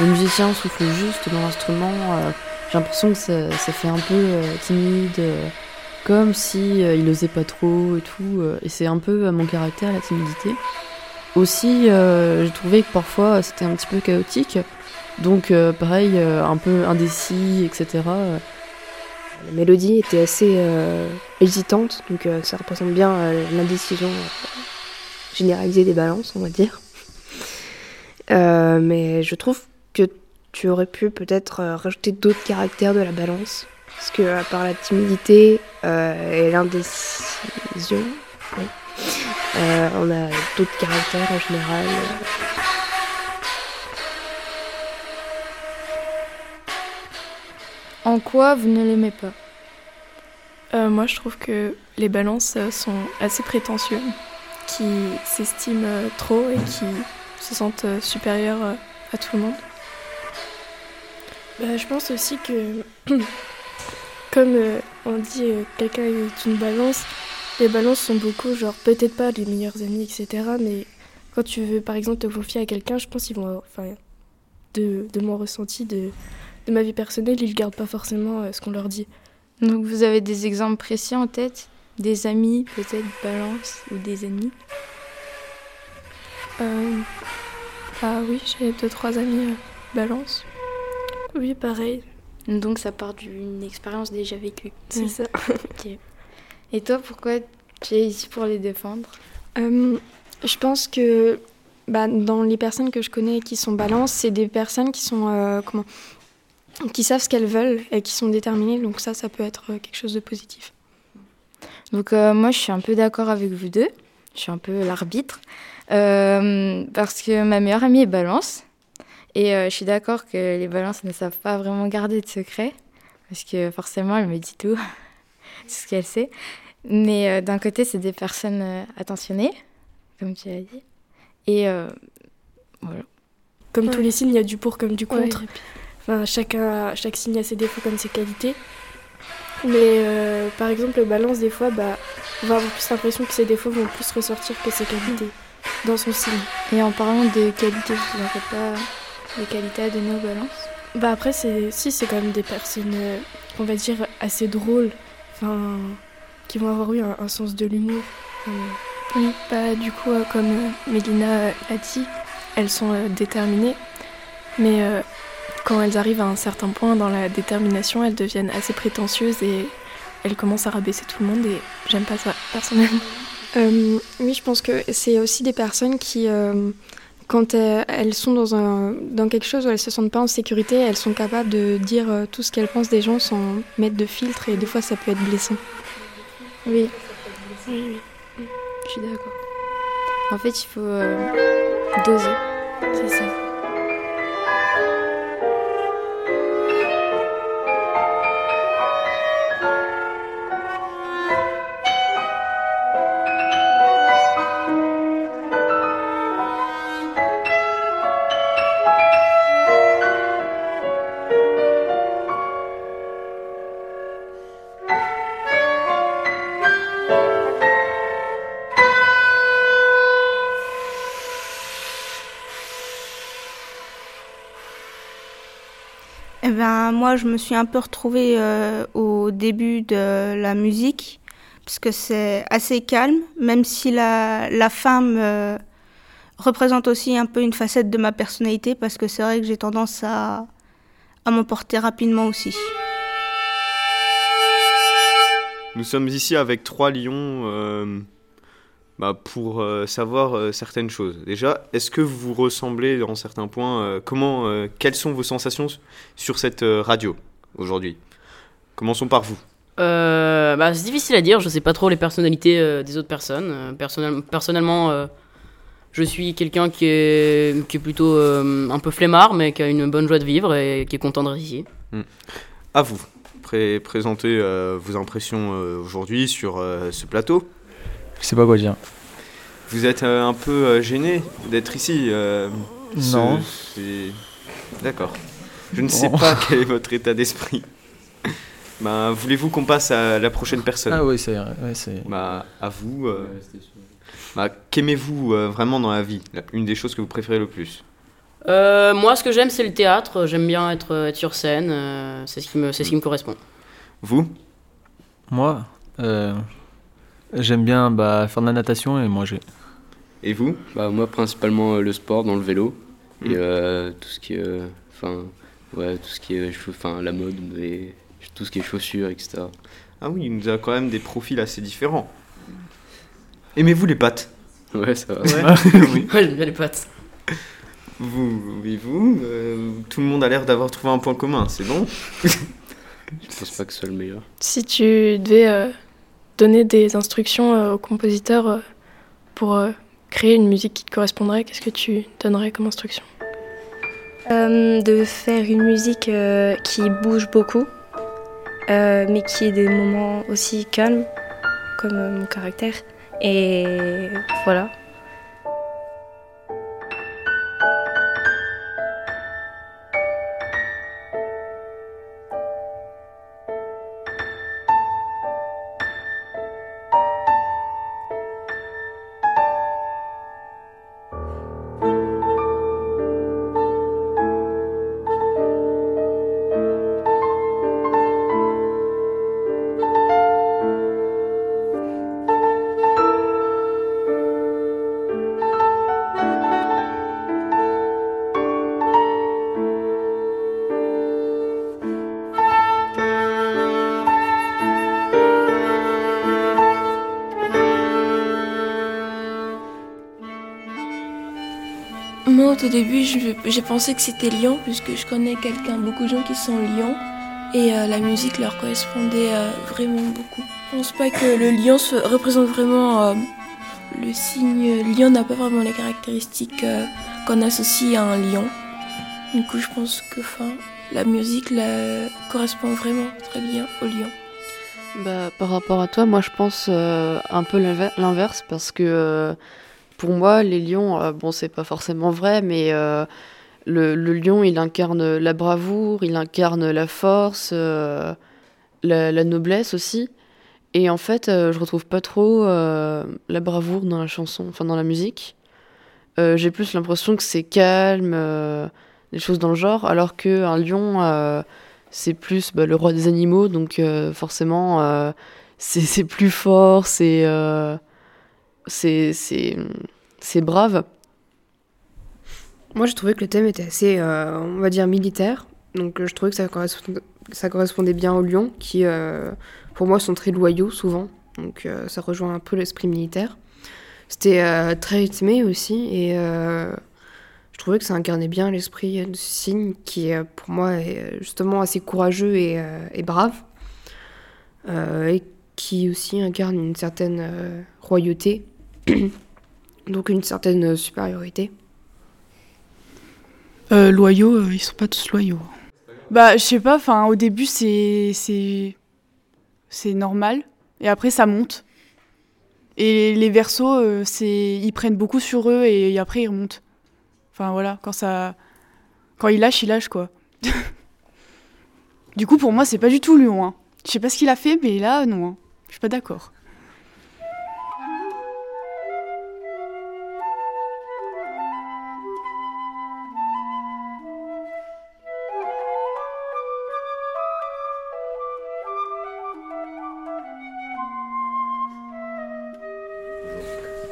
le, musicien souffle juste dans l'instrument, j'ai l'impression que ça, fait un peu timide, comme si il osait pas trop et tout, et c'est un peu mon caractère la timidité. Aussi, j'ai trouvé que parfois c'était un petit peu chaotique. Donc euh, pareil, euh, un peu indécis, etc. La mélodie était assez euh, hésitante, donc euh, ça représente bien euh, l'indécision euh, généralisée des balances, on va dire. Euh, mais je trouve que tu aurais pu peut-être euh, rajouter d'autres caractères de la balance. Parce que à part la timidité euh, et l'indécision, oui, euh, on a d'autres caractères en général. En quoi vous ne l'aimez pas? Euh, moi, je trouve que les balances euh, sont assez prétentieux, qui s'estiment euh, trop et qui se sentent supérieurs à tout le monde. Bah, je pense aussi que, comme on dit, quelqu'un est une balance, les balances sont beaucoup, genre, peut-être pas les meilleurs amis, etc. Mais quand tu veux, par exemple, te confier à quelqu'un, je pense qu'ils vont, enfin, de, de ressenti, de, de ma vie personnelle, ils gardent pas forcément euh, ce qu'on leur dit. Donc vous avez des exemples précis en tête? Des amis, peut-être balance, ou des ennemis? Euh, ah oui, j'ai deux, trois amis euh, balance. Oui, pareil. Donc ça part d'une expérience déjà vécue. C'est Oui. ça. Ok. Et toi, pourquoi tu es ici pour les défendre? Euh, je pense que bah, dans les personnes que je connais qui sont balance, c'est des personnes qui sont euh, comment qui savent ce qu'elles veulent et qui sont déterminées. Donc ça, ça peut être euh, quelque chose de positif. Donc euh, moi, je suis un peu d'accord avec vous deux. Je suis un peu l'arbitre. Euh, parce que ma meilleure amie est balance. Et euh, je suis d'accord que les balances ne savent pas vraiment garder de secret. Parce que forcément, elle me dit tout. tout ce qu'elle sait. Mais euh, d'un côté, c'est des personnes euh, attentionnées, comme tu as dit. Et euh, voilà. Comme Ouais. tous les signes, il y a du pour comme du Ouais, contre. et puis- Enfin, chacun, chaque signe a ses défauts comme ses qualités. Mais euh, par exemple, le balance, des fois, bah, on va avoir plus l'impression que ses défauts vont plus ressortir que ses qualités dans son signe. Et en parlant de qualité, vous n'avez pas des qualités à donner aux balances Bah après, c'est, si, c'est quand même des personnes, euh, on va dire, assez drôles, enfin, qui vont avoir eu un, un sens de l'humour. Euh, Oui, bah, du coup, euh, comme Mélina l'a dit, elles sont déterminées, mais quand elles arrivent à un certain point dans la détermination, elles deviennent assez prétentieuses et elles commencent à rabaisser tout le monde et j'aime pas ça personnellement. Euh, oui, je pense que c'est aussi des personnes qui, euh, quand elles, sont dans, un, dans quelque chose où elles se sentent pas en sécurité, elles sont capables de dire euh, tout ce qu'elles pensent des gens sans mettre de filtre et des fois ça peut être blessant. Oui. Oui, oui. Je suis d'accord. En fait, il faut euh, doser. C'est ça. Ben, moi, je me suis un peu retrouvée euh, au début de la musique, parce que c'est assez calme, même si la, la femme représente aussi un peu une facette de ma personnalité, parce que c'est vrai que j'ai tendance à, à m'emporter rapidement aussi. Nous sommes ici avec trois lions euh, bah, pour euh, savoir euh, certaines choses. Déjà, est-ce que vous vous ressemblez dans certains points euh, Comment, quelles sont vos sensations sur cette radio aujourd'hui? Commençons par vous. Bah, c'est difficile à dire, je sais pas trop les personnalités des autres personnes. Personnel- personnellement, je suis quelqu'un qui est, qui est plutôt un peu flemmard, mais qui a une bonne joie de vivre et qui est content d'être ici. Hmm. À vous. Pré- présentez vos impressions aujourd'hui sur ce plateau. Je sais pas quoi dire. Vous êtes euh, un peu euh, gêné d'être ici euh, ce- Non. D'accord. Je ne sais pas quel est votre état d'esprit. bah, voulez-vous qu'on passe à la prochaine personne? Ah oui, c'est ouais. Bah, à vous. euh, bah, qu'aimez-vous euh, vraiment dans la vie? Une des choses que vous préférez le plus? Euh, moi, ce que j'aime, c'est le théâtre. J'aime bien être, être sur scène. euh, c'est ce qui me, c'est ce qui me correspond. Vous? Moi, euh, j'aime bien bah, faire de la natation et manger. Et vous? Bah moi principalement euh, le sport dans le vélo Mm. et euh, tout ce qui est euh, enfin ouais tout ce qui est enfin la mode et tout ce qui est chaussures etc. Ah oui, il nous a quand même des profils assez différents. Aimez-vous les pâtes Ouais ça va. oui. Ouais, j'aime bien les pâtes. Vous, oui, vous, euh, tout le monde a l'air d'avoir trouvé un point commun, c'est bon? Je pense pas que ce soit le meilleur. Si tu devais euh, donner des instructions euh, au compositeur euh, pour euh, créer une musique qui te correspondrait, qu'est-ce que tu donnerais comme instruction? De faire une musique qui bouge beaucoup, mais qui ait des moments aussi calmes, comme mon caractère. Et voilà. Au début, j'ai pensé que c'était Lyon, puisque je connais quelqu'un, beaucoup de gens qui sont Lyon, et euh, la musique leur correspondait euh, vraiment beaucoup. Je pense pas que le lion se représente vraiment euh, le signe. Lion n'a pas vraiment les caractéristiques qu'on associe à un lion. Du coup, je pense que enfin, la musique la, correspond vraiment très bien au lion. Bah, par rapport à toi, moi je pense un peu l'inver- l'inverse parce que pour moi, les lions, euh, bon, c'est pas forcément vrai, mais euh, le, lion il incarne la bravoure, il incarne la force, euh, la, noblesse aussi. Et en fait, euh, je retrouve pas trop la bravoure dans la chanson, enfin dans la musique. J'ai plus l'impression que c'est calme, des choses dans le genre, alors qu'un lion. c'est plus bah, le roi des animaux, donc forcément, c'est plus fort, c'est c'est brave. Moi, j'ai trouvé que le thème était assez, euh, on va dire, militaire. Donc, euh, je trouvais que ça correspondait, ça correspondait bien aux lions, qui, euh, pour moi, sont très loyaux souvent. Donc, ça rejoint un peu l'esprit militaire. C'était très rythmé aussi, et je trouvais que ça incarnait bien l'esprit de ce signe, qui, pour moi, est justement assez courageux et, et brave. Et qui aussi incarne une certaine royauté, donc une certaine supériorité. Euh, loyaux, euh, ils sont pas tous loyaux. Bah, je sais pas, enfin, au début, c'est. C'est. Normal. Et après, ça monte. Et les versos, euh, c'est. Ils prennent beaucoup sur eux et après, ils remontent. Enfin, voilà, quand ça. Quand ils lâchent, ils lâchent, quoi. du coup, pour moi, c'est pas du tout Lyon, hein. Je sais pas ce qu'il a fait, mais là, non. hein. Je suis pas d'accord.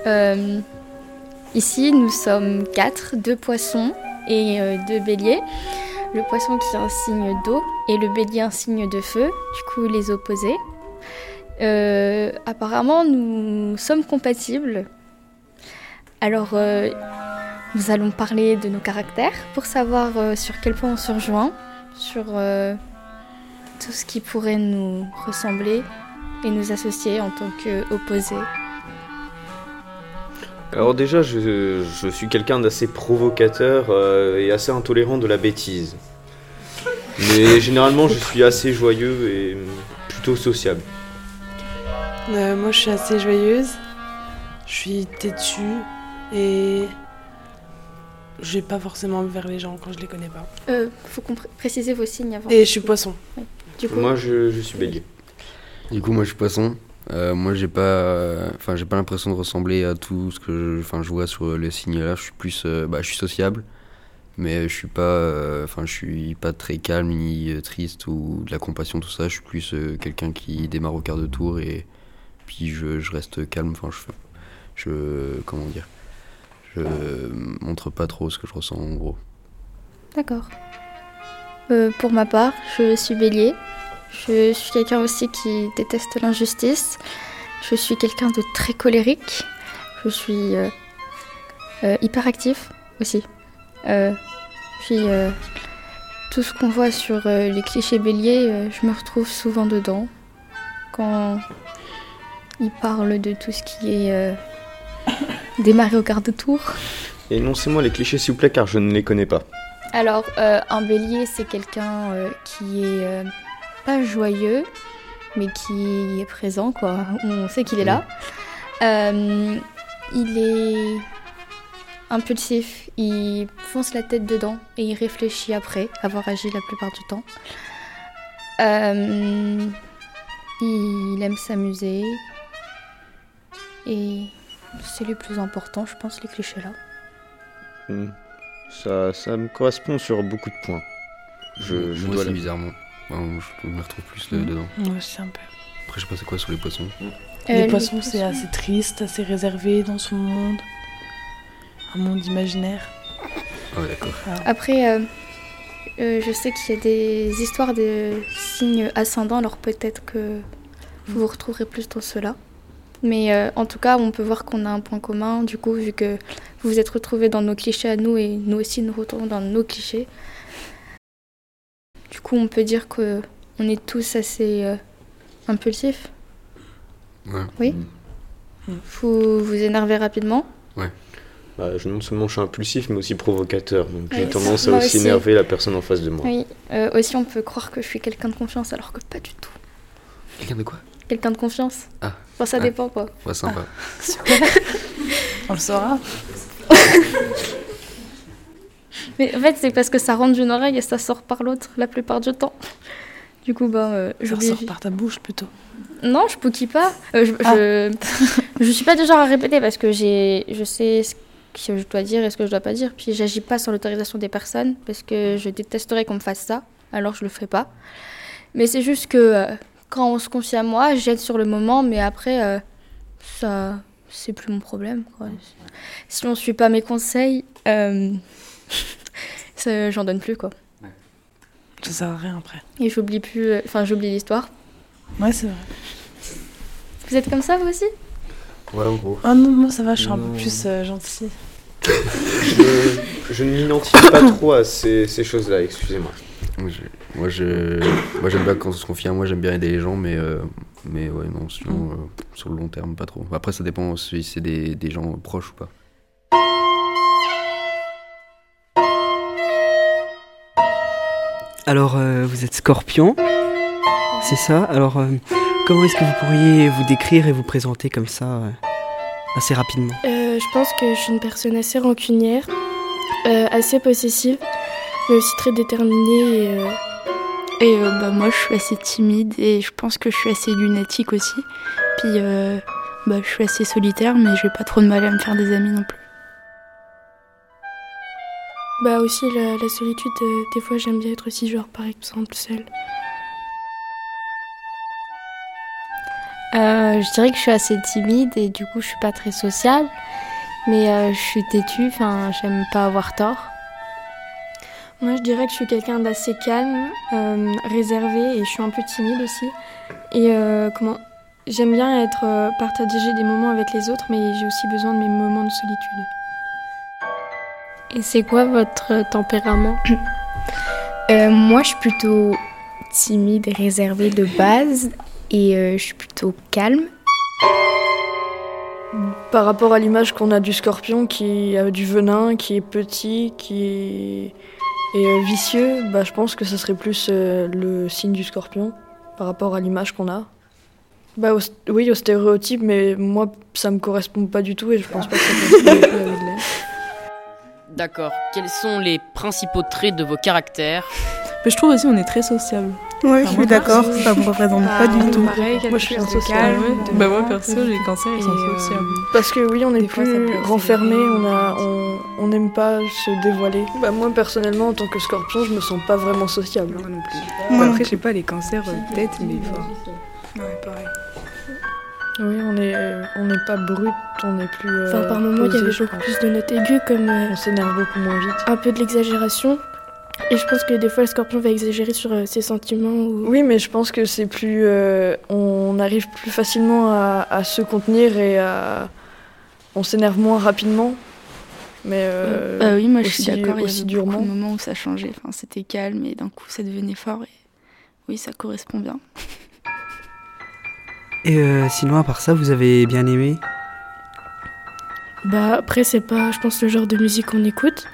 Euh, ici, nous sommes quatre, deux poissons et euh, deux béliers. Le poisson qui est un signe d'eau et le bélier un signe de feu, du coup les opposés. Euh, apparemment, nous sommes compatibles. Alors, nous allons parler de nos caractères pour savoir sur quel point on se rejoint, sur tout ce qui pourrait nous ressembler et nous associer en tant qu'opposés. Alors déjà, je, je suis quelqu'un d'assez provocateur euh, et assez intolérant de la bêtise. Mais généralement, je suis assez joyeux et plutôt sociable. Euh, moi, je suis assez joyeuse. Je suis têtue et je vais pas forcément vers les gens quand je les connais pas. Euh, faut qu'on pr- préciser vos signes avant. Et je suis poisson. Du coup, Moi, je, je suis bélier. Du coup, moi, je suis poisson. Euh, moi, j'ai pas, enfin, j'ai pas l'impression de ressembler à tout ce que, enfin, je vois sur les signes là. Je suis plus, euh, bah, je suis sociable, mais je suis pas, euh, enfin, je suis pas très calme ni triste ou de la compassion tout ça. Je suis plus quelqu'un qui démarre au quart de tour et puis je, je reste calme. Enfin, je, je, comment dire, je montre pas trop ce que je ressens en gros. D'accord. Pour ma part, je suis bélier. Je suis quelqu'un aussi qui déteste l'injustice. Je suis quelqu'un de très colérique. Je suis euh, euh, hyperactif aussi. Euh, puis euh, tout ce qu'on voit sur euh, les clichés béliers, euh, je me retrouve souvent dedans. Quand ils parlent de tout ce qui est euh, démarrer au quart de tour. Énoncez-moi les clichés s'il vous plaît car je ne les connais pas. Alors, euh, un bélier, c'est quelqu'un euh, qui est euh, pas joyeux, mais qui est présent, quoi. On sait qu'il est là. Euh, il est impulsif, il fonce la tête dedans et il réfléchit après avoir agi la plupart du temps. Euh, il aime s'amuser et c'est les plus importants, je pense, les clichés là. Hmm. Ça, ça me correspond sur beaucoup de points. Je, je moi dois aussi, le- bizarrement. Enfin, je me retrouve plus là- Mm. dedans. Moi aussi, un peu. Après, je sais pas c'est quoi sur les poissons. les les poissons, c'est assez triste, assez réservé dans son monde. Un monde imaginaire. Ah ouais, d'accord. Après, euh, euh, je sais qu'il y a des histoires de signes ascendants, alors peut-être que vous vous retrouverez plus dans cela. Mais euh, en tout cas, on peut voir qu'on a un point commun, du coup, vu que vous vous êtes retrouvés dans nos clichés à nous et nous aussi nous retrouvons dans nos clichés. Coup, on peut dire que on est tous assez euh, impulsifs. Ouais. Oui. Vous vous énervez rapidement? Ouais. Bah, je- non seulement je suis impulsif mais aussi provocateur. Donc j'ai tendance à aussi aussi. énerver la personne en face de moi. Oui. Euh, aussi, on peut croire que je suis quelqu'un de confiance, alors que pas du tout. Quelqu'un de quoi? Quelqu'un de confiance. Ah. Enfin, ça Ouais. dépend quoi. Ouais, sympa. On le saura. Mais en fait, c'est parce que ça rentre d'une oreille et ça sort par l'autre la plupart du temps. Du coup, ben, euh, Ça ressort par ta bouche plutôt. Non, je pouquille pas. Euh, je, Ah. je... je suis pas du genre à répéter parce que j'ai, je sais ce que je dois dire et ce que je dois pas dire. Puis j'agis pas sans l'autorisation des personnes parce que je détesterais qu'on me fasse ça. Alors je le ferai pas. Mais c'est juste que euh, quand on se confie à moi, j'aide sur le moment, mais après, euh, ça, c'est plus mon problème. Quoi. Si on suit pas mes conseils, euh, j'en donne plus quoi. Ça sert à rien après. Et j'oublie plus, euh, enfin j'oublie l'histoire. Ouais, c'est vrai. Vous êtes comme ça vous aussi? Ouais, en gros. Ah non, moi ça va, je suis un Non. peu plus euh, gentille. Je, je ne m'identifie pas trop à ces, ces choses-là, excusez-moi. Moi, je- Moi, je, moi, j'aime bien quand on se confie à moi, j'aime bien aider les gens, mais, euh, mais ouais, non, sinon, euh, sur le long terme, pas trop. Après, ça dépend si c'est des, des gens proches ou pas. Alors, euh, vous êtes scorpion, c'est ça? Alors, euh, comment est-ce que vous pourriez vous décrire et vous présenter comme ça, euh, assez rapidement? Je pense que je suis une personne assez rancunière, assez possessive, mais aussi très déterminée. Et, bah, moi, je suis assez timide et je pense que je suis assez lunatique aussi. Puis, bah, je suis assez solitaire, mais j'ai pas trop de mal à me faire des amis non plus. Bah aussi la, la solitude, euh, des fois j'aime bien être aussi genre par exemple seule. Euh, je dirais que je suis assez timide et du coup je suis pas très sociable, mais euh, je suis têtue, enfin j'aime pas avoir tort. Moi je dirais que je suis quelqu'un d'assez calme, euh, réservé et je suis un peu timide aussi. Et euh, comment J'aime bien être euh, partager des moments avec les autres, mais j'ai aussi besoin de mes moments de solitude. Et c'est quoi votre tempérament Euh, moi, je suis plutôt timide et réservée de base et euh, je suis plutôt calme. Par rapport à l'image qu'on a du scorpion qui a du venin, qui est petit, qui est, est, euh, vicieux, bah, je pense que ce serait plus euh, le signe du scorpion par rapport à l'image qu'on a. Bah, au oui, au stéréotype, mais moi, ça me correspond pas du tout et je pense pas que ça correspond du tout. D'accord. Quels sont les principaux traits de vos caractères Mais je trouve aussi on est très sociable. Ouais, Enfin, je suis moi, d'accord, ça me représente Ah, pas du tout. Moi, je suis insociable. Ah ouais Bah moi perso, les cancers ils sont Et, euh, sociables. Parce que oui, on est fois, ça plus peut renfermé, on a, on, on n'aime pas se dévoiler. Bah moi personnellement, en tant que scorpion, je me sens pas vraiment sociable. Moi non plus. Moi Bah, après, je sais pas, les cancers, peut-être, mais enfin. Ouais, pareil. Oui, on est, euh, on n'est pas brut, on est plus. euh, Enfin, par moments, il y avait beaucoup plus de notes aiguës, comme. euh, On s'énerve beaucoup moins vite. Un peu de l'exagération. Et je pense que des fois, le scorpion va exagérer sur euh, ses sentiments. Ou... Oui, mais je pense que c'est plus. euh, on arrive plus facilement à, à se contenir et à. On s'énerve moins rapidement. Mais. euh, Bah oui, moi je suis aussi- d'accord, il y avait durement. beaucoup de moments où ça changeait. Enfin, c'était calme et d'un coup ça devenait fort. Et oui, ça correspond bien. Et euh, sinon, à part ça, vous avez bien aimé? Bah, après, c'est pas, je pense, le genre de musique qu'on écoute.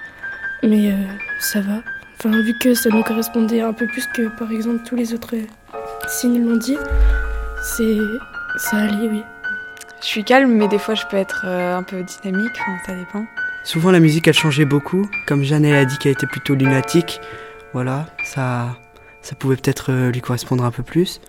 Mais euh, ça va. Enfin, vu que ça nous correspondait un peu plus que, par exemple, tous les autres euh, signes l'ont dit, c'est. Ça allait, oui. Je suis calme, mais des fois je peux être euh, un peu dynamique, enfin, ça dépend. Souvent, la musique, elle changeait beaucoup. Comme Jeanne, elle a dit qu'elle était plutôt lunatique. Voilà, ça, ça pouvait peut-être lui correspondre un peu plus.